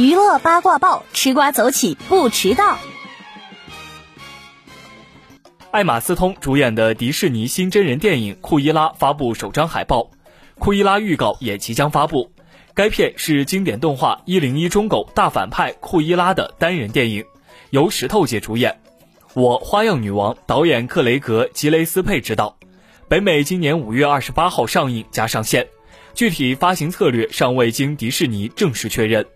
娱乐八卦报，吃瓜走起不迟到。爱马斯通主演的迪士尼新真人电影《库伊拉》发布首张海报，库伊拉预告也即将发布。该片是经典动画《一零一忠狗大反派库伊拉》的单人电影，由石头姐主演，我花样女王导演克雷格·吉雷斯佩执导。北美今年五月二十八号上映加上线，具体发行策略尚未经迪士尼正式确认。